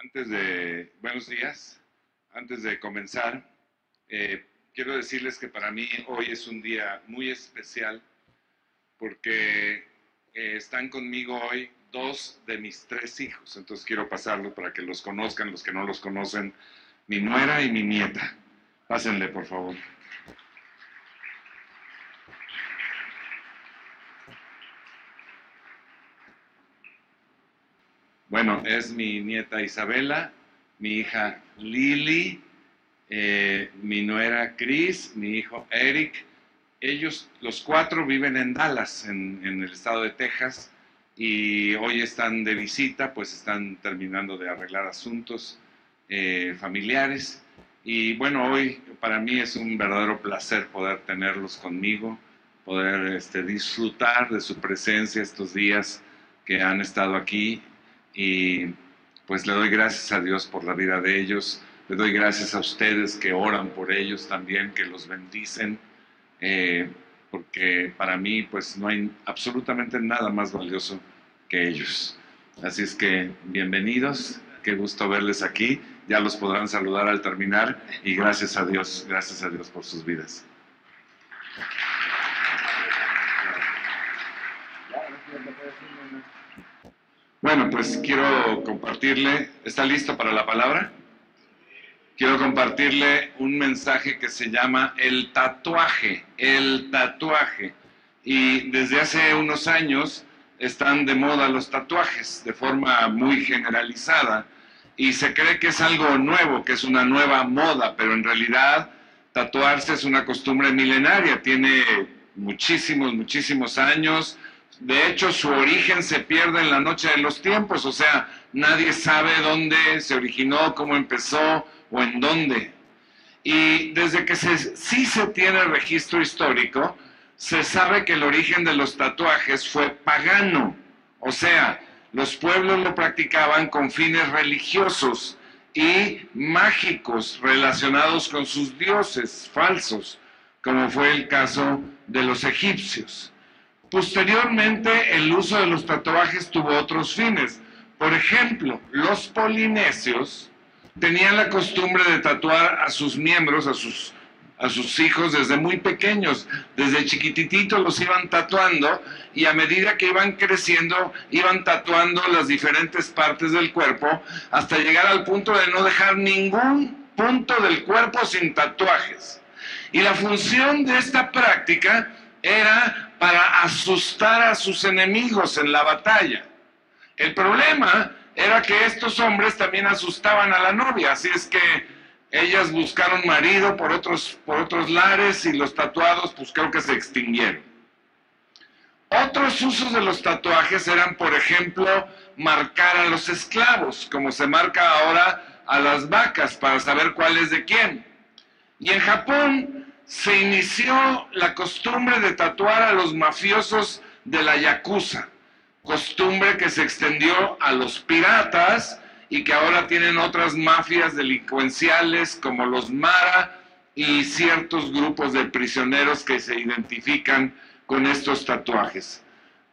Antes de, buenos días, antes de comenzar, eh, quiero decirles que para mí hoy es un día muy especial porque eh, están conmigo hoy dos de mis tres hijos, entonces quiero pasarlo para que los conozcan, los que no los conocen, mi nuera y mi nieta. Pásenle, por favor. Bueno, es mi nieta Isabela, mi hija Lili, eh, mi nuera Chris, mi hijo Eric. Ellos, los cuatro, viven en Dallas, en, el estado de Texas, y hoy están de visita, pues están terminando de arreglar asuntos eh, familiares. Y bueno, hoy para mí es un verdadero placer poder tenerlos conmigo, poder este, disfrutar de su presencia estos días que han estado aquí y pues le doy gracias a Dios por la vida de ellos, le doy gracias a ustedes que oran por ellos también, que los bendicen, eh, porque para mí pues no hay absolutamente nada más valioso que ellos. Así es que bienvenidos, qué gusto verles aquí, ya los podrán saludar al terminar y gracias a Dios, gracias a Dios por sus vidas. Bueno, pues quiero compartirle, ¿está listo para la palabra? Quiero compartirle un mensaje que se llama el tatuaje, el tatuaje. Y desde hace unos años están de moda los tatuajes de forma muy generalizada y se cree que es algo nuevo, que es una nueva moda, pero en realidad tatuarse es una costumbre milenaria, tiene muchísimos, muchísimos años de hecho, su origen se pierde en la noche de los tiempos, o sea, nadie sabe dónde se originó, cómo empezó o en dónde. Y desde que sí se tiene registro histórico, se sabe que el origen de los tatuajes fue pagano, o sea, los pueblos lo practicaban con fines religiosos y mágicos relacionados con sus dioses falsos, como fue el caso de los egipcios. Posteriormente, el uso de los tatuajes tuvo otros fines. Por ejemplo, los polinesios tenían la costumbre de tatuar a sus miembros, a sus, a sus hijos desde muy pequeños. Desde chiquitititos los iban tatuando y a medida que iban creciendo, iban tatuando las diferentes partes del cuerpo hasta llegar al punto de no dejar ningún punto del cuerpo sin tatuajes. Y la función de esta práctica era para asustar a sus enemigos en la batalla. El problema era que estos hombres también asustaban a la novia, así es que ellas buscaron marido por otros, por otros lares y los tatuados pues creo que se extinguieron. Otros usos de los tatuajes eran, por ejemplo, marcar a los esclavos, como se marca ahora a las vacas para saber cuál es de quién. Y en Japón se inició la costumbre de tatuar a los mafiosos de la Yakuza, costumbre que se extendió a los piratas y que ahora tienen otras mafias delincuenciales como los Mara y ciertos grupos de prisioneros que se identifican con estos tatuajes.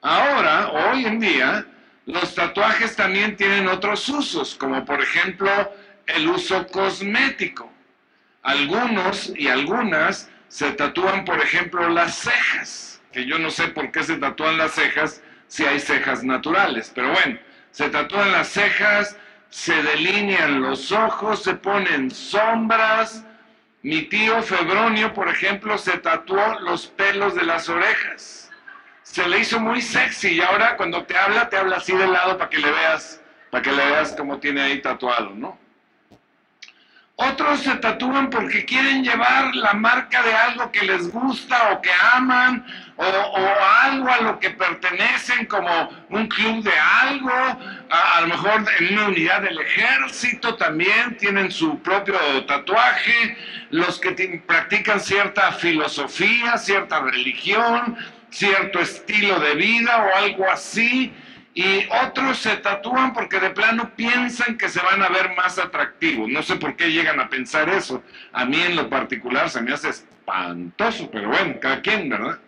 Ahora, hoy en día, los tatuajes también tienen otros usos, como por ejemplo el uso cosmético. Algunos y algunas se tatúan, por ejemplo, las cejas, que yo no sé por qué se tatúan las cejas si hay cejas naturales, pero bueno, se tatúan las cejas, se delinean los ojos, se ponen sombras. Mi tío Febronio, por ejemplo, se tatuó los pelos de las orejas. Se le hizo muy sexy y ahora cuando te habla, te habla así de lado para que le veas, para que le veas cómo tiene ahí tatuado, ¿no? Otros se tatúan porque quieren llevar la marca de algo que les gusta o que aman o, algo a lo que pertenecen como un club de algo, a, lo mejor en una unidad del ejército también tienen su propio tatuaje, los que practican cierta filosofía, cierta religión, cierto estilo de vida o algo así y otros se tatúan porque de plano piensan que se van a ver más atractivos. No sé por qué llegan a pensar eso. A mí en lo particular se me hace espantoso, pero bueno, cada quien, ¿verdad?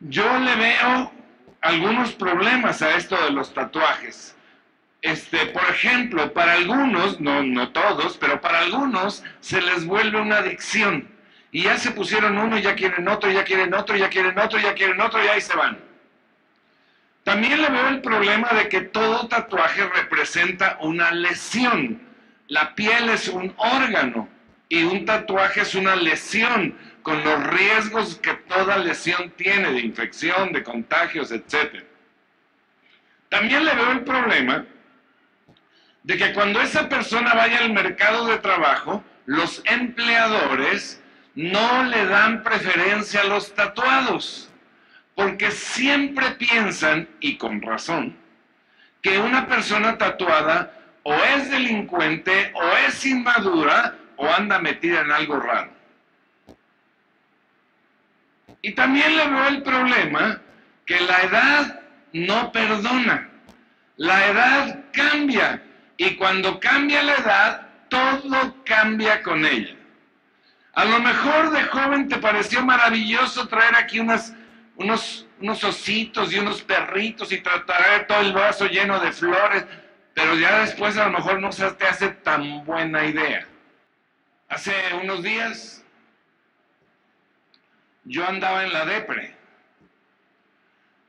Yo le veo algunos problemas a esto de los tatuajes. este, por ejemplo, para algunos, no, no todos, pero para algunos se les vuelve una adicción. Y ya se pusieron uno, ya quieren otro, ya quieren otro, ya quieren otro, ya quieren otro, y ahí se van. También le veo el problema de que todo tatuaje representa una lesión. La piel es un órgano y un tatuaje es una lesión con los riesgos que toda lesión tiene de infección, de contagios, etc. También le veo el problema de que cuando esa persona vaya al mercado de trabajo, los empleadores no le dan preferencia a los tatuados, porque siempre piensan, y con razón, que una persona tatuada o es delincuente o es inmadura o anda metida en algo raro. Y también le veo el problema que la edad no perdona. La edad cambia y cuando cambia la edad, todo cambia con ella. A lo mejor de joven te pareció maravilloso traer aquí unas, unos, unos ositos y unos perritos y tratar todo el vaso lleno de flores, pero ya después a lo mejor no se te hace tan buena idea. Hace unos días yo andaba en la depre.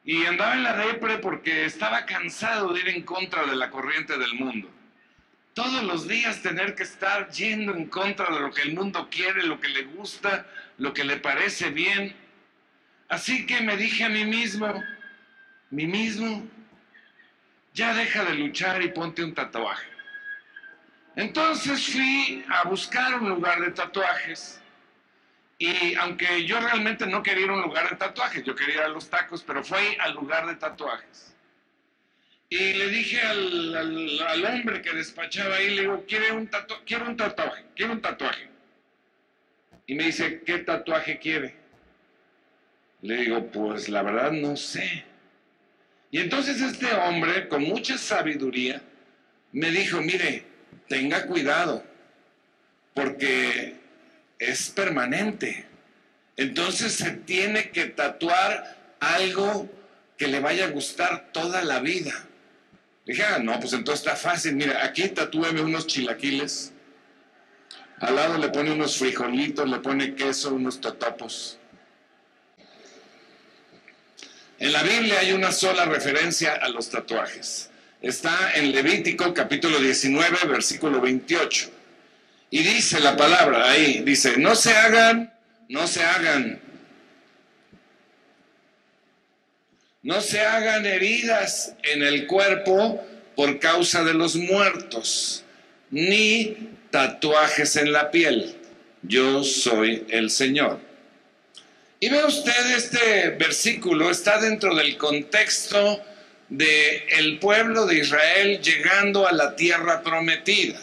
Y andaba en la depre porque estaba cansado de ir en contra de la corriente del mundo todos los días tener que estar yendo en contra de lo que el mundo quiere, lo que le gusta, lo que le parece bien. Así que me dije a mí mismo, mí mismo, ya deja de luchar y ponte un tatuaje. Entonces fui a buscar un lugar de tatuajes y aunque yo realmente no quería ir a un lugar de tatuajes, yo quería ir a los tacos, pero fui al lugar de tatuajes. Y le dije al, hombre que despachaba ahí, le digo, ¿quiere un quiero un tatuaje, quiero un tatuaje. Y me dice, ¿qué tatuaje quiere? Le digo, pues la verdad no sé. Y entonces este hombre, con mucha sabiduría, me dijo, mire, tenga cuidado, porque es permanente. Entonces se tiene que tatuar algo que le vaya a gustar toda la vida. Dije, ah, no, pues entonces está fácil. Mira, aquí tatúeme unos chilaquiles. Al lado le pone unos frijolitos, le pone queso, unos totopos. En la Biblia hay una sola referencia a los tatuajes. Está en Levítico capítulo 19, versículo 28. Y dice la palabra ahí, dice, no se hagan, no se hagan no se hagan heridas en el cuerpo por causa de los muertos, ni tatuajes en la piel. Yo soy el Señor. Y ve usted este versículo, está dentro del contexto de el pueblo de Israel llegando a la tierra prometida.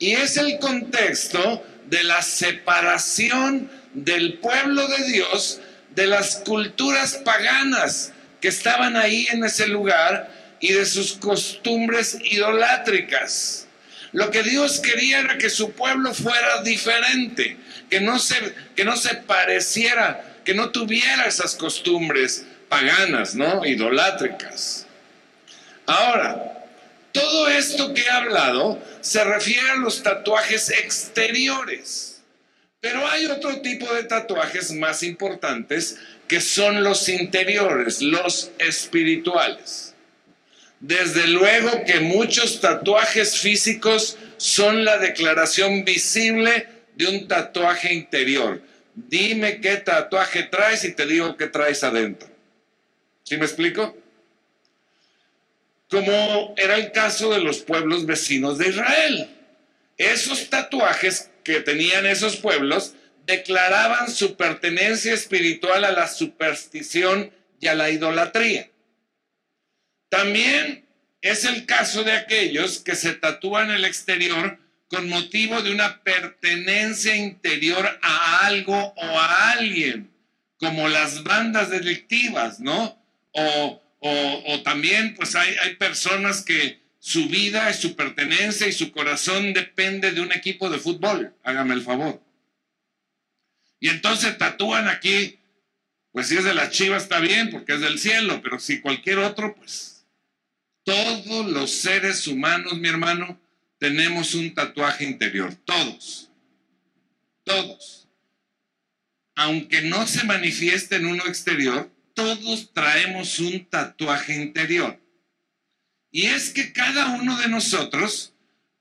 Y es el contexto de la separación del pueblo de Dios de las culturas paganas que estaban ahí en ese lugar y de sus costumbres idolátricas. Lo que Dios quería era que su pueblo fuera diferente, que no se, que no se pareciera, que no tuviera esas costumbres paganas, ¿no? Idolátricas. Ahora, todo esto que he hablado se refiere a los tatuajes exteriores, pero hay otro tipo de tatuajes más importantes que son los interiores, los espirituales. Desde luego que muchos tatuajes físicos son la declaración visible de un tatuaje interior. Dime qué tatuaje traes y te digo qué traes adentro. ¿Sí me explico? Como era el caso de los pueblos vecinos de Israel. Esos tatuajes que tenían esos pueblos declaraban su pertenencia espiritual a la superstición y a la idolatría. También es el caso de aquellos que se tatúan el exterior con motivo de una pertenencia interior a algo o a alguien, como las bandas delictivas, ¿no? O, o, también pues hay, hay personas que su vida, su pertenencia y su corazón depende de un equipo de fútbol, hágame el favor. Y entonces tatúan aquí, pues si es de la chiva está bien porque es del cielo, pero si cualquier otro, pues Todos los seres humanos, mi hermano, tenemos un tatuaje interior. Todos. Todos. Aunque no se manifieste en uno exterior, todos traemos un tatuaje interior. Y es que cada uno de nosotros,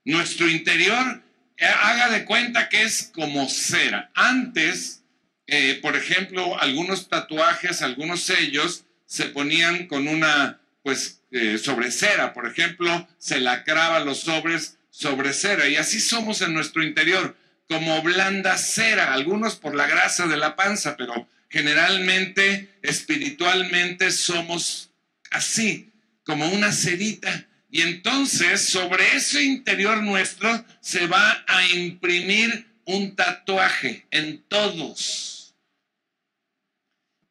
nuestro interior, eh, haga de cuenta que es como cera. Antes, eh, por ejemplo, algunos tatuajes, algunos sellos se ponían con una, pues, eh, sobre cera. Por ejemplo, se lacraba los sobres sobre cera. Y así somos en nuestro interior, como blanda cera. Algunos por la grasa de la panza, pero generalmente, espiritualmente, somos así como una cerita. Y entonces sobre ese interior nuestro se va a imprimir un tatuaje en todos.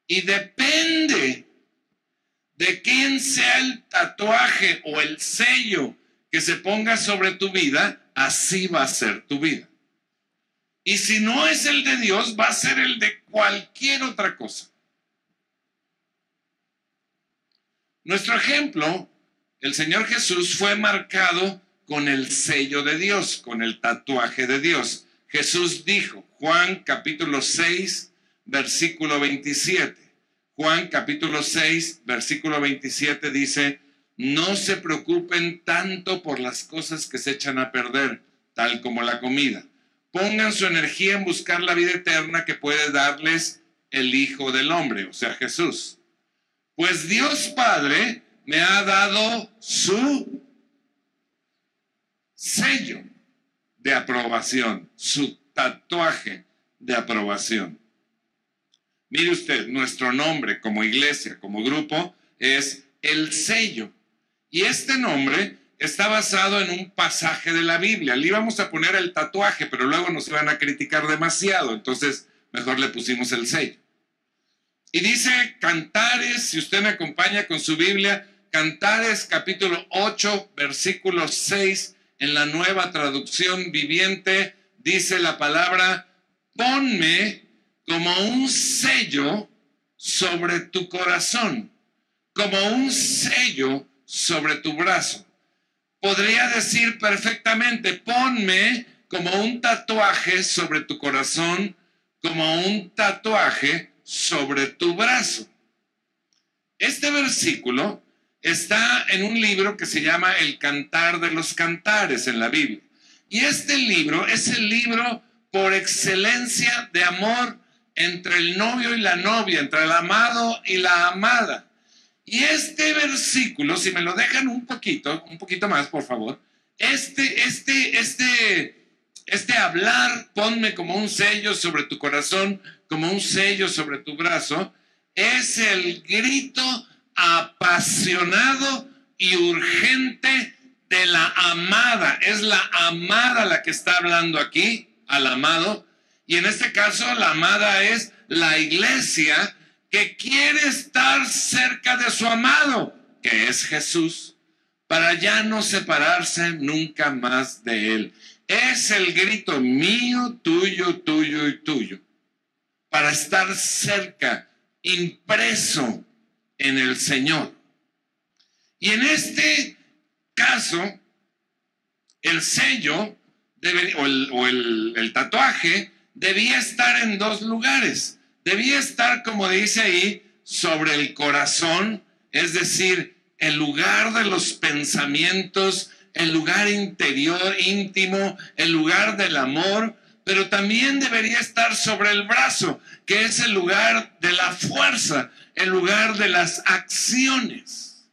Y depende de quién sea el tatuaje o el sello que se ponga sobre tu vida, así va a ser tu vida. Y si no es el de Dios, va a ser el de cualquier otra cosa. Nuestro ejemplo, el Señor Jesús fue marcado con el sello de Dios, con el tatuaje de Dios. Jesús dijo, Juan capítulo 6, versículo 27. Juan capítulo 6, versículo 27 dice, no se preocupen tanto por las cosas que se echan a perder, tal como la comida. Pongan su energía en buscar la vida eterna que puede darles el Hijo del Hombre, o sea, Jesús. Pues Dios Padre me ha dado su sello de aprobación, su tatuaje de aprobación. Mire usted, nuestro nombre como iglesia, como grupo, es el sello. Y este nombre está basado en un pasaje de la Biblia. Le íbamos a poner el tatuaje, pero luego nos iban a criticar demasiado, entonces mejor le pusimos el sello. Y dice Cantares, si usted me acompaña con su Biblia, Cantares capítulo 8, versículo 6, en la nueva traducción viviente, dice la palabra, ponme como un sello sobre tu corazón, como un sello sobre tu brazo. Podría decir perfectamente, ponme como un tatuaje sobre tu corazón, como un tatuaje sobre tu brazo. Este versículo está en un libro que se llama El Cantar de los Cantares en la Biblia. Y este libro es el libro por excelencia de amor entre el novio y la novia, entre el amado y la amada. Y este versículo, si me lo dejan un poquito, un poquito más, por favor, este, este, este, este hablar, ponme como un sello sobre tu corazón, como un sello sobre tu brazo, es el grito apasionado y urgente de la amada. Es la amada la que está hablando aquí, al amado. Y en este caso, la amada es la iglesia que quiere estar de su amado, que es Jesús, para ya no separarse nunca más de él. Es el grito mío, tuyo, tuyo y tuyo para estar cerca, impreso en el Señor. Y en este caso, el sello o, el tatuaje debía estar en dos lugares. Debía estar, como dice ahí, sobre el corazón, es decir, el lugar de los pensamientos, el lugar interior íntimo, el lugar del amor, pero también debería estar sobre el brazo, que es el lugar de la fuerza, el lugar de las acciones.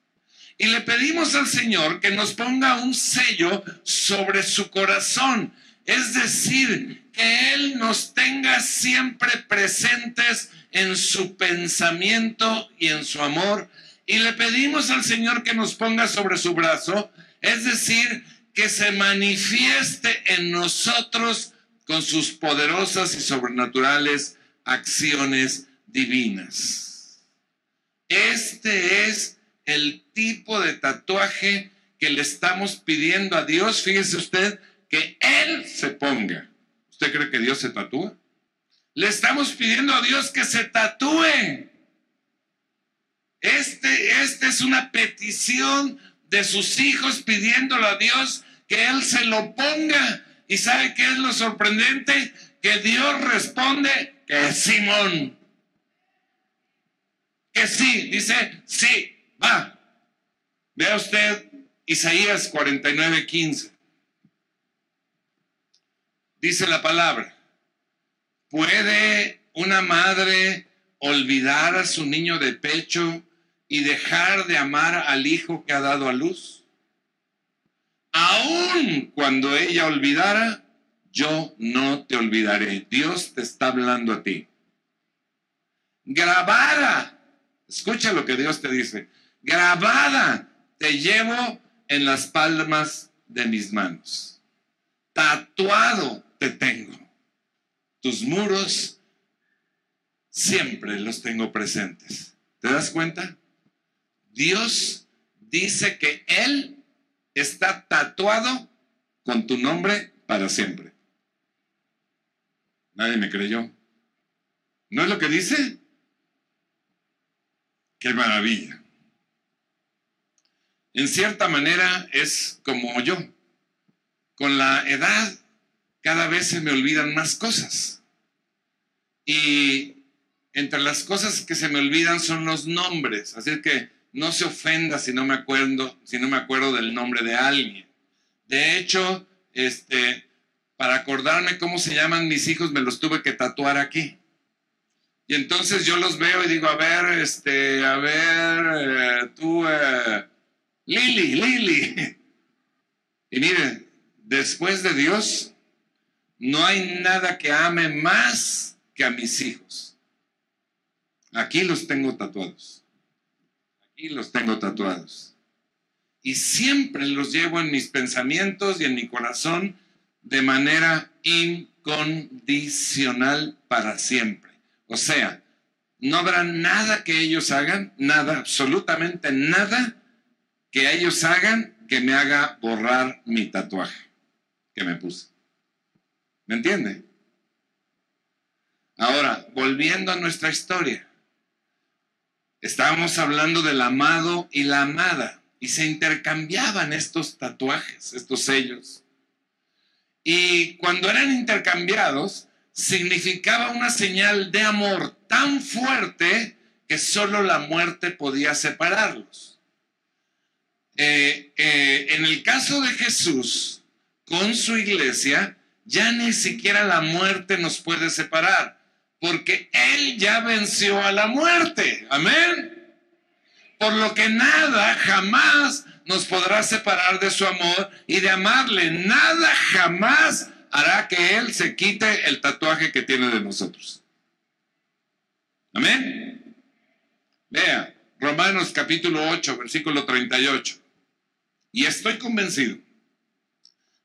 Y le pedimos al Señor que nos ponga un sello sobre su corazón, es decir, que Él nos tenga siempre presentes en su pensamiento y en su amor. Y le pedimos al Señor que nos ponga sobre su brazo, es decir, que se manifieste en nosotros con sus poderosas y sobrenaturales acciones divinas. Este es el tipo de tatuaje que le estamos pidiendo a Dios. Fíjese usted que Él se ponga. ¿Usted cree que Dios se tatúa? Le estamos pidiendo a Dios que se tatúe. Este, este es una petición de sus hijos pidiéndole a Dios que Él se lo ponga. ¿Y sabe qué es lo sorprendente? Que Dios responde que Simón. Que sí, dice, sí, va. Vea usted Isaías 49, 15. Dice la palabra, ¿puede una madre olvidar a su niño de pecho y dejar de amar al hijo que ha dado a luz? Aún cuando ella olvidara, yo no te olvidaré. Dios te está hablando a ti. Grabada, escucha lo que Dios te dice, grabada te llevo en las palmas de mis manos. Tatuado te tengo. Tus muros siempre los tengo presentes. ¿Te das cuenta? Dios dice que Él está tatuado con tu nombre para siempre. Nadie me creyó. ¿No es lo que dice? Qué maravilla. En cierta manera es como yo. Con la edad cada vez se me olvidan más cosas. Y entre las cosas que se me olvidan son los nombres. Así que no se ofenda si no me acuerdo, si no me acuerdo del nombre de alguien. De hecho, este, para acordarme cómo se llaman mis hijos, me los tuve que tatuar aquí. Y entonces yo los veo y digo, a ver, este, a ver, eh, tú, eh, Lili, Lili. Y miren, después de Dios, no hay nada que ame más que a mis hijos. Aquí los tengo tatuados. Aquí los tengo tatuados. Y siempre los llevo en mis pensamientos y en mi corazón de manera incondicional para siempre. O sea, no habrá nada que ellos hagan, nada, absolutamente nada que ellos hagan que me haga borrar mi tatuaje que me puse. ¿Me entiende? Ahora, volviendo a nuestra historia. Estábamos hablando del amado y la amada y se intercambiaban estos tatuajes, estos sellos. Y cuando eran intercambiados, significaba una señal de amor tan fuerte que solo la muerte podía separarlos. Eh, eh, en el caso de Jesús, con su iglesia, ya ni siquiera la muerte nos puede separar, porque Él ya venció a la muerte. Amén. Por lo que nada jamás nos podrá separar de su amor y de amarle. Nada jamás hará que Él se quite el tatuaje que tiene de nosotros. Amén. Vea, Romanos capítulo 8, versículo 38. Y estoy convencido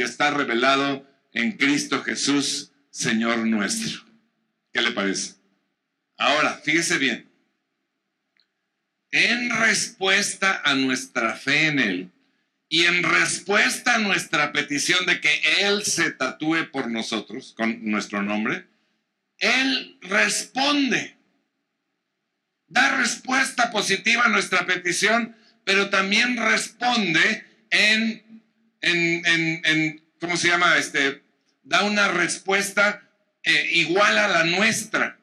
que está revelado en Cristo Jesús, Señor nuestro. ¿Qué le parece? Ahora, fíjese bien. En respuesta a nuestra fe en Él y en respuesta a nuestra petición de que Él se tatúe por nosotros con nuestro nombre, Él responde. Da respuesta positiva a nuestra petición pero también responde en, en, ¿cómo se llama? Este, da una respuesta eh, igual a la nuestra.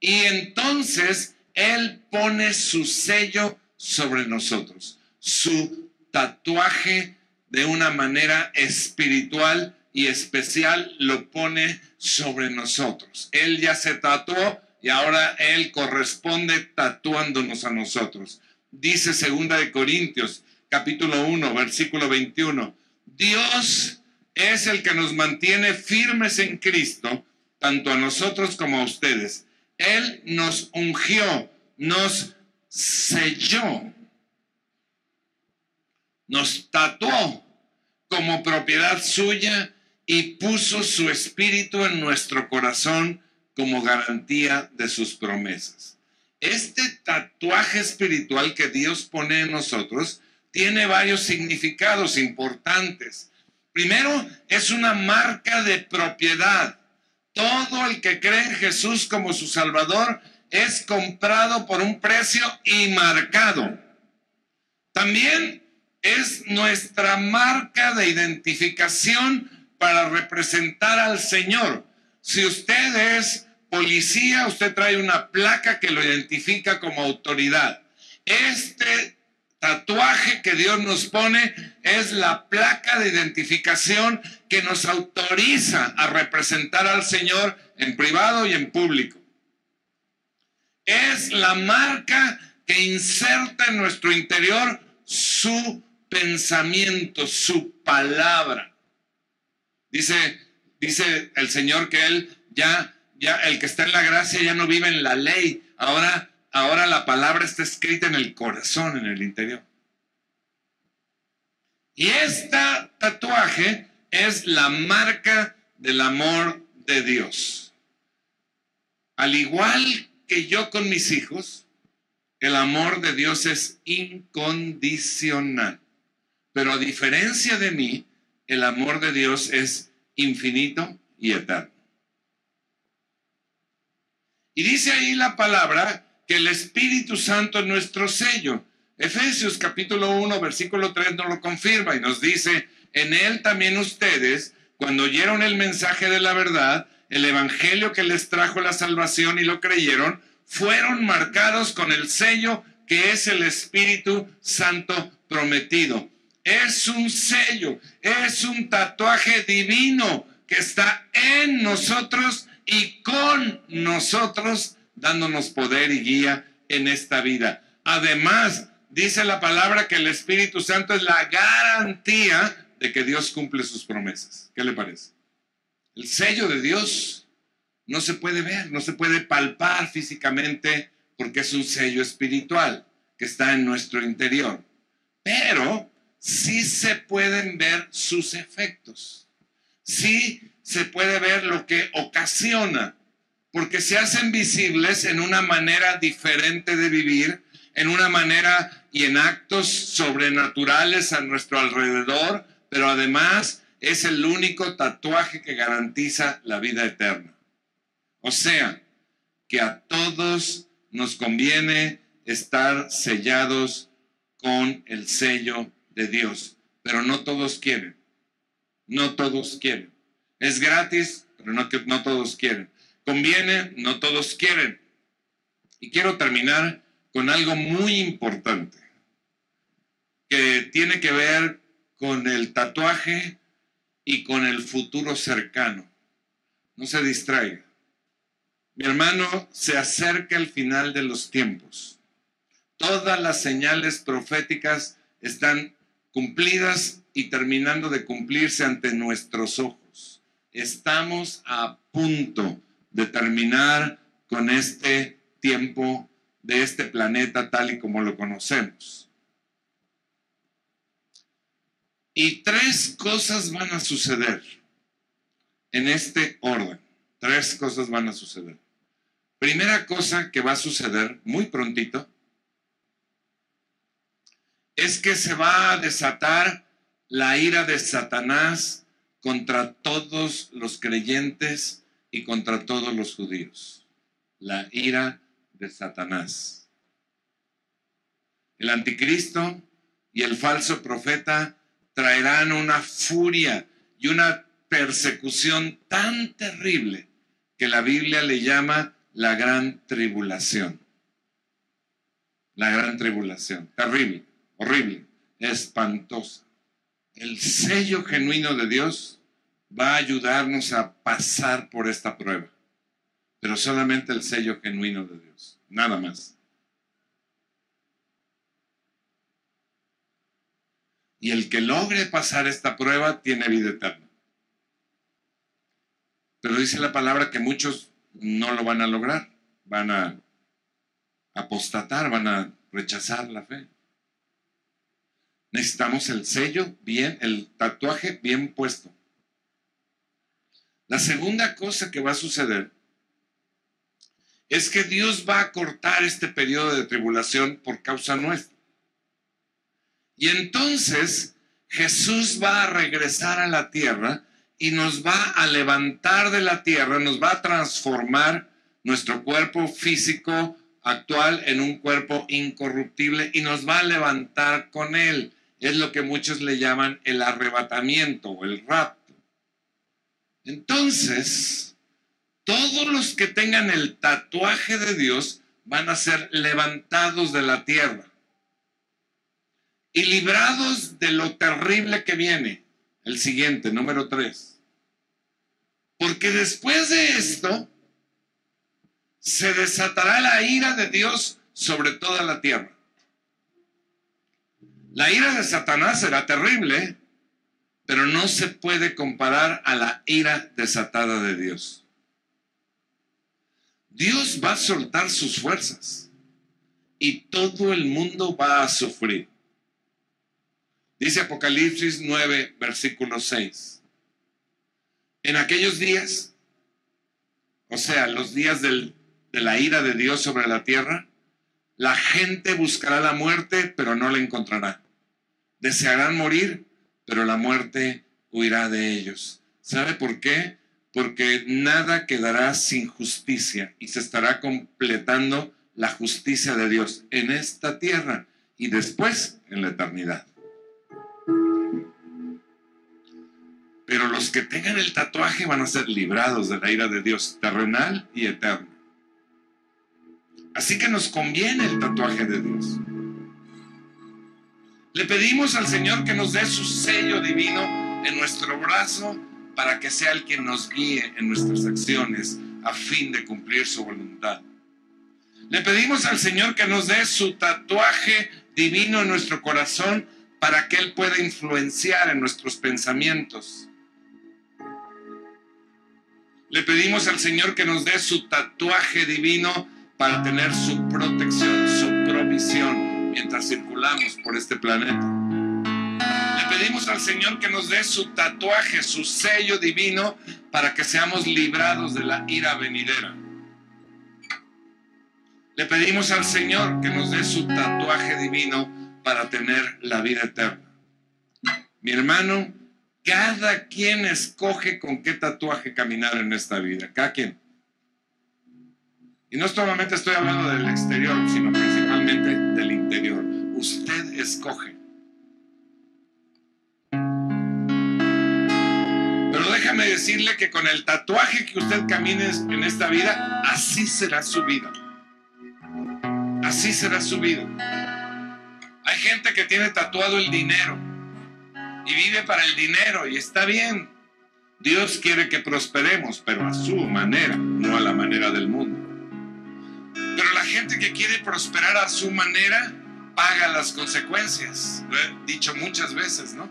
Y entonces Él pone su sello sobre nosotros, su tatuaje de una manera espiritual y especial lo pone sobre nosotros. Él ya se tatuó y ahora Él corresponde tatuándonos a nosotros dice segunda de Corintios, capítulo 1, versículo 21. Dios es el que nos mantiene firmes en Cristo, tanto a nosotros como a ustedes. Él nos ungió, nos selló, nos tatuó como propiedad suya y puso su espíritu en nuestro corazón como garantía de sus promesas. Este tatuaje espiritual que Dios pone en nosotros tiene varios significados importantes. Primero, es una marca de propiedad. Todo el que cree en Jesús como su Salvador es comprado por un precio y marcado. También es nuestra marca de identificación para representar al Señor. Si usted es policía, usted trae una placa que lo identifica como autoridad. Este tatuaje que Dios nos pone es la placa de identificación que nos autoriza a representar al Señor en privado y en público. Es la marca que inserta en nuestro interior su pensamiento, su palabra. Dice, dice el Señor que Él ya, ya, el que está en la gracia ya no vive en la ley. Ahora, ahora la palabra está escrita en el corazón, en el interior. Y este tatuaje es la marca del amor de Dios. Al igual que yo con mis hijos, el amor de Dios es incondicional. Pero a diferencia de mí, el amor de Dios es infinito y eterno. Y dice ahí la palabra que el Espíritu Santo es nuestro sello. Efesios capítulo 1, versículo 3 nos lo confirma y nos dice, en él también ustedes, cuando oyeron el mensaje de la verdad, el evangelio que les trajo la salvación y lo creyeron, fueron marcados con el sello que es el Espíritu Santo prometido es un sello, es un tatuaje divino que está en nosotros y con nosotros, dándonos poder y guía en esta vida. Además, dice la palabra que el Espíritu Santo es la garantía de que Dios cumple sus promesas. ¿Qué le parece? El sello de Dios no se puede ver, no se puede palpar físicamente porque es un sello espiritual que está en nuestro interior. Pero sí se pueden ver sus efectos. Sí se puede ver lo que ocasiona, porque se hacen visibles en una manera diferente de vivir, en una manera y en actos sobrenaturales a nuestro alrededor, pero además es el único tatuaje que garantiza la vida eterna. O sea, que a todos nos conviene estar sellados con el sello de Dios, pero no todos quieren. No todos quieren. Es gratis, pero no, todos quieren. Conviene, no todos quieren. Y quiero terminar con algo muy importante que tiene que ver con el tatuaje y con el futuro cercano. No se distraiga. Mi hermano, se acerca el final de los tiempos. Todas las señales proféticas están cumplidas y terminando de cumplirse ante nuestros ojos. Estamos a punto de terminar con este tiempo de este planeta tal y como lo conocemos. Y tres cosas van a suceder en este orden. Tres cosas van a suceder. Primera cosa que va a suceder muy prontito es que se va a desatar la ira de Satanás contra todos los creyentes y contra todos los judíos. La ira de Satanás. El anticristo y el falso profeta traerán una furia y una persecución tan terrible que la Biblia le llama la gran tribulación. La gran tribulación, terrible horrible, espantosa. El sello genuino de Dios va a ayudarnos a pasar por esta prueba, pero solamente el sello genuino de Dios, nada más. Y el que logre pasar esta prueba tiene vida eterna. Pero dice la palabra que muchos no lo van a lograr, van a apostatar, van a rechazar la fe. necesitamos el sello bien, el tatuaje bien puesto. La segunda cosa que va a suceder es que Dios va a cortar este periodo de tribulación por causa nuestra. Y entonces Jesús va a regresar a la tierra y nos va a levantar de la tierra, nos va a transformar nuestro cuerpo físico actual en un cuerpo incorruptible y nos va a levantar con él. Es lo que muchos le llaman el arrebatamiento o el rapto. Entonces, todos los que tengan el tatuaje de Dios van a ser levantados de la tierra y librados de lo terrible que viene. El siguiente, número tres. Porque después de esto, se desatará la ira de Dios sobre toda la tierra. La ira de Satanás será terrible, pero no se puede comparar a la ira desatada de Dios. Dios va a soltar sus fuerzas y todo el mundo va a sufrir. Dice Apocalipsis 9, versículo 6. En aquellos días, o sea, los días del de la ira de Dios sobre la tierra, la gente buscará la muerte, pero no la encontrará. Desearán morir, pero la muerte huirá de ellos. ¿Sabe por qué? Porque nada quedará sin justicia y se estará completando la justicia de Dios en esta tierra y después en la eternidad. Pero los que tengan el tatuaje van a ser librados de la ira de Dios terrenal y eterna. Así que nos conviene el tatuaje de Dios. Le pedimos al Señor que nos dé su sello divino en nuestro brazo para que sea el quien nos guíe en nuestras acciones a fin de cumplir su voluntad. Le pedimos al Señor que nos dé su tatuaje divino en nuestro corazón para que Él pueda influenciar en nuestros pensamientos. Le pedimos al Señor que nos dé su tatuaje divino para tener su protección, su provisión mientras circulamos por este planeta. Le pedimos al Señor que nos dé su tatuaje, su sello divino, para que seamos librados de la ira venidera. Le pedimos al Señor que nos dé su tatuaje divino para tener la vida eterna. Mi hermano, cada quien escoge con qué tatuaje caminar en esta vida. Cada quien. Y no solamente estoy hablando del exterior, sino principalmente del interior. Usted escoge. Pero déjame decirle que con el tatuaje que usted camine en esta vida, así será su vida. Así será su vida. Hay gente que tiene tatuado el dinero y vive para el dinero y está bien. Dios quiere que prosperemos, pero a su manera, no a la manera del mundo. Pero la gente que quiere prosperar a su manera paga las consecuencias. Lo he dicho muchas veces, ¿no?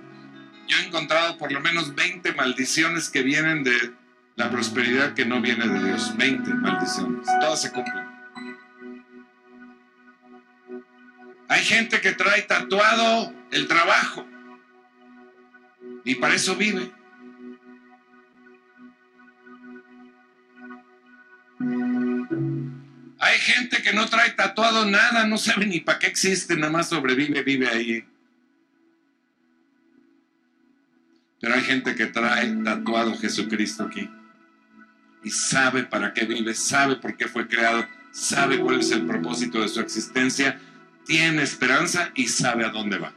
Yo he encontrado por lo menos 20 maldiciones que vienen de la prosperidad que no viene de Dios. 20 maldiciones. Todas se cumplen. Hay gente que trae tatuado el trabajo y para eso vive. Hay gente que no trae tatuado nada, no sabe ni para qué existe, nada más sobrevive, vive ahí. Pero hay gente que trae tatuado Jesucristo aquí. Y sabe para qué vive, sabe por qué fue creado, sabe cuál es el propósito de su existencia, tiene esperanza y sabe a dónde va.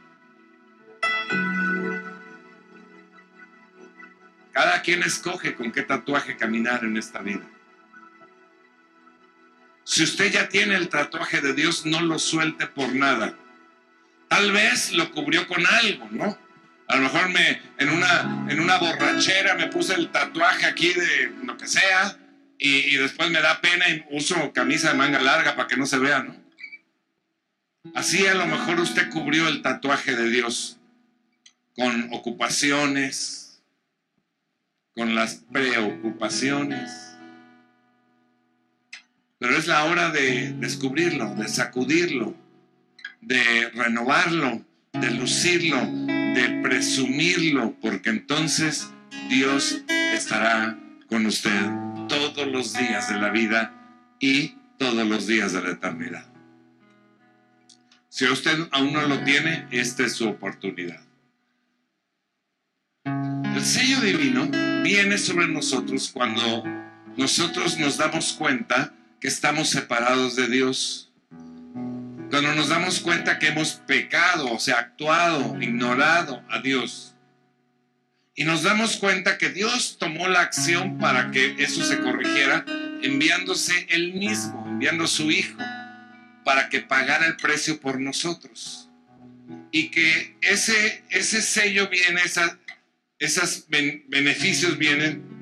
Cada quien escoge con qué tatuaje caminar en esta vida. Si usted ya tiene el tatuaje de Dios, no lo suelte por nada. Tal vez lo cubrió con algo, ¿no? A lo mejor me, en, una, en una borrachera me puse el tatuaje aquí de lo que sea y, después me da pena y uso camisa de manga larga para que no se vea, ¿no? Así a lo mejor usted cubrió el tatuaje de Dios con ocupaciones, con las preocupaciones pero es la hora de descubrirlo, de sacudirlo, de renovarlo, de lucirlo, de presumirlo, porque entonces Dios estará con usted todos los días de la vida y todos los días de la eternidad. Si usted aún no lo tiene, esta es su oportunidad. El sello divino viene sobre nosotros cuando nosotros nos damos cuenta estamos separados de Dios. Cuando nos damos cuenta que hemos pecado, o sea, actuado, ignorado a Dios. Y nos damos cuenta que Dios tomó la acción para que eso se corrigiera, enviándose Él mismo, enviando su Hijo, para que pagara el precio por nosotros. Y que ese, ese sello viene, esos beneficios vienen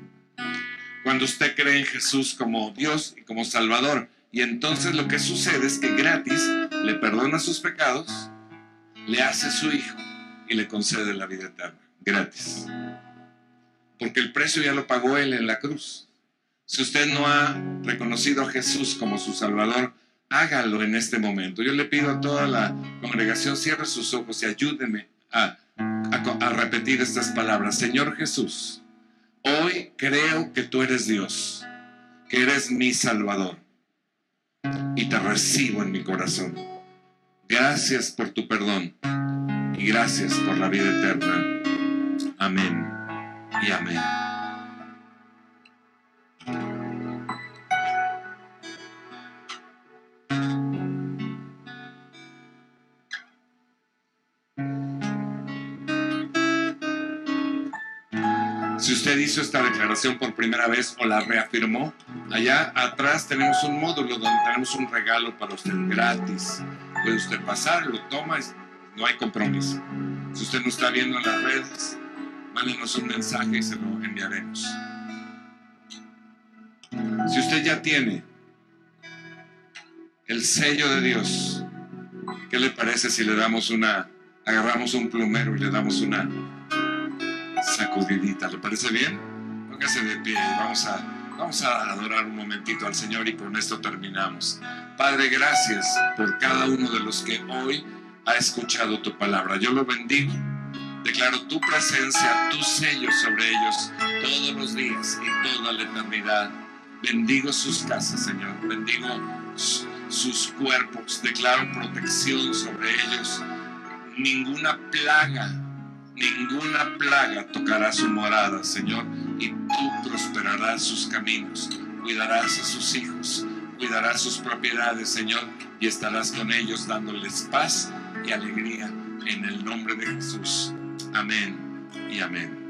cuando usted cree en Jesús como Dios y como Salvador. Y entonces lo que sucede es que gratis le perdona sus pecados, le hace su hijo y le concede la vida eterna. Gratis. Porque el precio ya lo pagó Él en la cruz. Si usted no ha reconocido a Jesús como su Salvador, hágalo en este momento. Yo le pido a toda la congregación, cierre sus ojos y ayúdeme a, a repetir estas palabras. Señor Jesús, hoy creo que tú eres Dios, que eres mi Salvador y te recibo en mi corazón. Gracias por tu perdón y gracias por la vida eterna. Amén y amén. Usted hizo esta declaración por primera vez o la reafirmó, allá atrás tenemos un módulo donde tenemos un regalo para usted gratis. Puede usted pasar, lo toma, no hay compromiso. Si usted no está viendo en las redes, mándenos un mensaje y se lo enviaremos. Si usted ya tiene el sello de Dios, ¿qué le parece si le damos una, agarramos un plumero y le damos una sacudidita. ¿Le parece bien? Póngase de pie. Vamos a, vamos a adorar un momentito al Señor y con esto terminamos. Padre, gracias por cada uno de los que hoy ha escuchado tu palabra. Yo lo bendigo. Declaro tu presencia, tu sello sobre ellos todos los días y toda la eternidad. Bendigo sus casas, Señor. Bendigo sus cuerpos. Declaro protección sobre ellos. Ninguna plaga ninguna plaga tocará su morada, Señor, y tú prosperarás sus caminos, cuidarás a sus hijos, cuidarás sus propiedades, Señor, y estarás con ellos dándoles paz y alegría en el nombre de Jesús. Amén y amén.